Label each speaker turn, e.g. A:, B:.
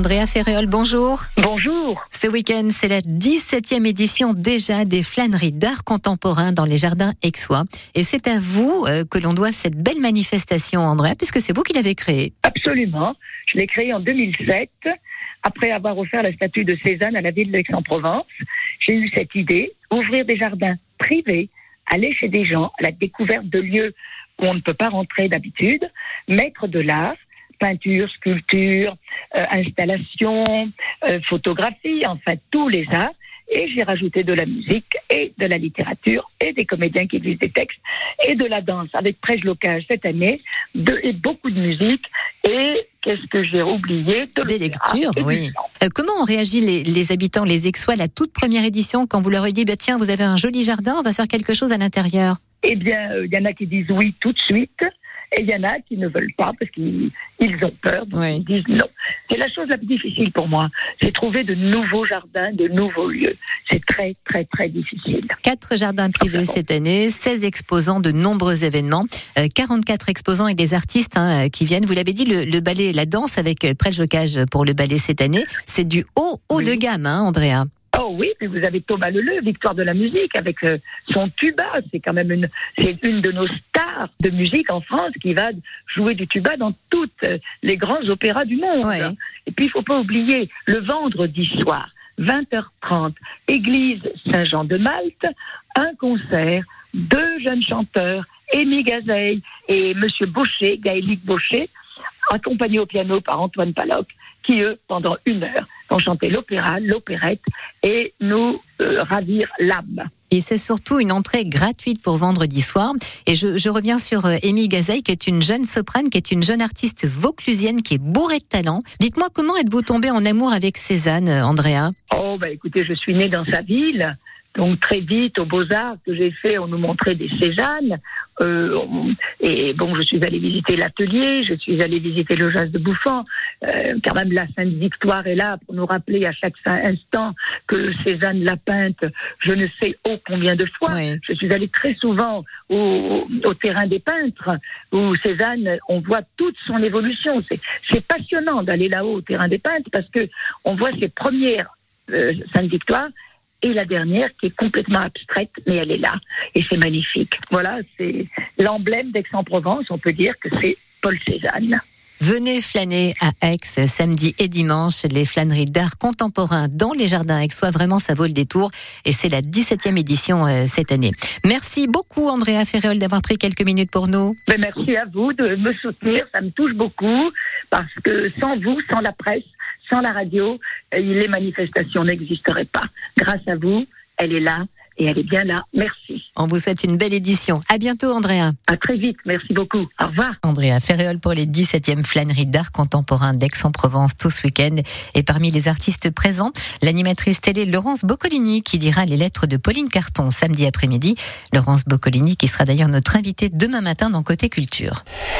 A: Andrea Ferréol, bonjour.
B: Bonjour.
A: Ce week-end, c'est la 17e édition déjà des flâneries d'art contemporain dans les jardins aixois. Et c'est à vous euh, que l'on doit cette belle manifestation, Andrea, puisque c'est vous qui l'avez créée.
B: Absolument. Je l'ai créée en 2007, après avoir offert la statue de Cézanne à la ville d'Aix-en-Provence. J'ai eu cette idée, ouvrir des jardins privés, aller chez des gens à la découverte de lieux où on ne peut pas rentrer d'habitude, mettre de l'art peinture, sculpture, euh, installation, euh, photographie, enfin tous les arts. Et j'ai rajouté de la musique et de la littérature et des comédiens qui lisent des textes et de la danse avec Prêche Locage cette année de, et beaucoup de musique. Et qu'est-ce que j'ai oublié de
A: Des lectures, oui. Euh, comment ont réagi les, les habitants, les Aixois, la toute première édition, quand vous leur avez dit, bah, tiens, vous avez un joli jardin, on va faire quelque chose à l'intérieur?
B: Eh bien, il y en a qui disent oui tout de suite. Et il y en a qui ne veulent pas parce qu'ils ils ont peur, donc
A: Oui.
B: ils disent non. C'est la chose la plus difficile pour moi, c'est trouver de nouveaux jardins, de nouveaux lieux. C'est très, très, très difficile.
A: Quatre jardins privés cette année, 16 exposants de nombreux événements, euh, 44 exposants et des artistes hein, euh, qui viennent. Vous l'avez dit, le, le ballet, la danse avec euh, Prêche Locage pour le ballet cette année, c'est du haut, haut
B: Oui.
A: de gamme, hein, Andrea.
B: Oh oui, puis vous avez Thomas Leleu, victoire de la musique, avec euh, son tuba. C'est quand même une, c'est une de nos stars de musique en France qui va jouer du tuba dans toutes euh, les grands opéras du monde.
A: Ouais.
B: Et puis il faut pas oublier le vendredi soir, 20h30, église Saint-Jean de Malte, un concert, deux jeunes chanteurs, Amy Gazeille et Monsieur Baucher, Gaëlic Baucher, accompagnés au piano par Antoine Paloc, qui eux, pendant une heure, vont chanter l'opéra, l'opérette et nous euh, ravir l'âme.
A: Et c'est surtout une entrée gratuite pour vendredi soir. Et je, je reviens sur euh, Amy Gazeille, qui est une jeune soprane, qui est une jeune artiste vauclusienne, qui est bourrée de talent. Dites-moi, comment êtes-vous tombée en amour avec Cézanne, euh, Andrea?
B: Oh, bah écoutez, je suis née dans sa ville. Donc très vite, aux Beaux-Arts que j'ai fait, on nous montrait des Cézannes. Euh, et bon, je suis allée visiter l'atelier, je suis allée visiter le jazz de Bouffant. Euh, quand même, la Sainte Victoire est là pour nous rappeler à chaque instant que Cézanne l'a peinte, je ne sais ô combien de fois.
A: Oui.
B: Je suis allée très souvent au, au terrain des peintres, où Cézanne, on voit toute son évolution. C'est, passionnant d'aller là-haut au terrain des peintres parce que on voit ses premières euh, Sainte-Victoire et la dernière qui est complètement abstraite, mais elle est là et c'est magnifique. Voilà, c'est l'emblème d'Aix-en-Provence. On peut dire que c'est Paul Cézanne.
A: Venez flâner à Aix samedi et dimanche, les flâneries d'art contemporain dans les jardins aixois. Vraiment, ça vaut le détour. Et c'est la 17e édition euh, cette année. Merci beaucoup, Andrea Ferréol, d'avoir pris quelques minutes pour nous.
B: Mais merci à vous de me soutenir, ça me touche beaucoup parce que sans vous, sans la presse, sans la radio, les manifestations n'existeraient pas. Grâce à vous, elle est là et elle est bien là. Merci.
A: On vous souhaite une belle édition. À bientôt, Andrea.
B: À très vite. Merci beaucoup. Au revoir.
A: Andrea Ferréol pour les 17e flâneries d'art contemporain d'Aix-en-Provence tout ce week-end. Et parmi les artistes présents, l'animatrice télé Laurence Boccolini qui lira les lettres de Pauline Carton samedi après-midi. Laurence Boccolini qui sera d'ailleurs notre invitée demain matin dans Côté Culture.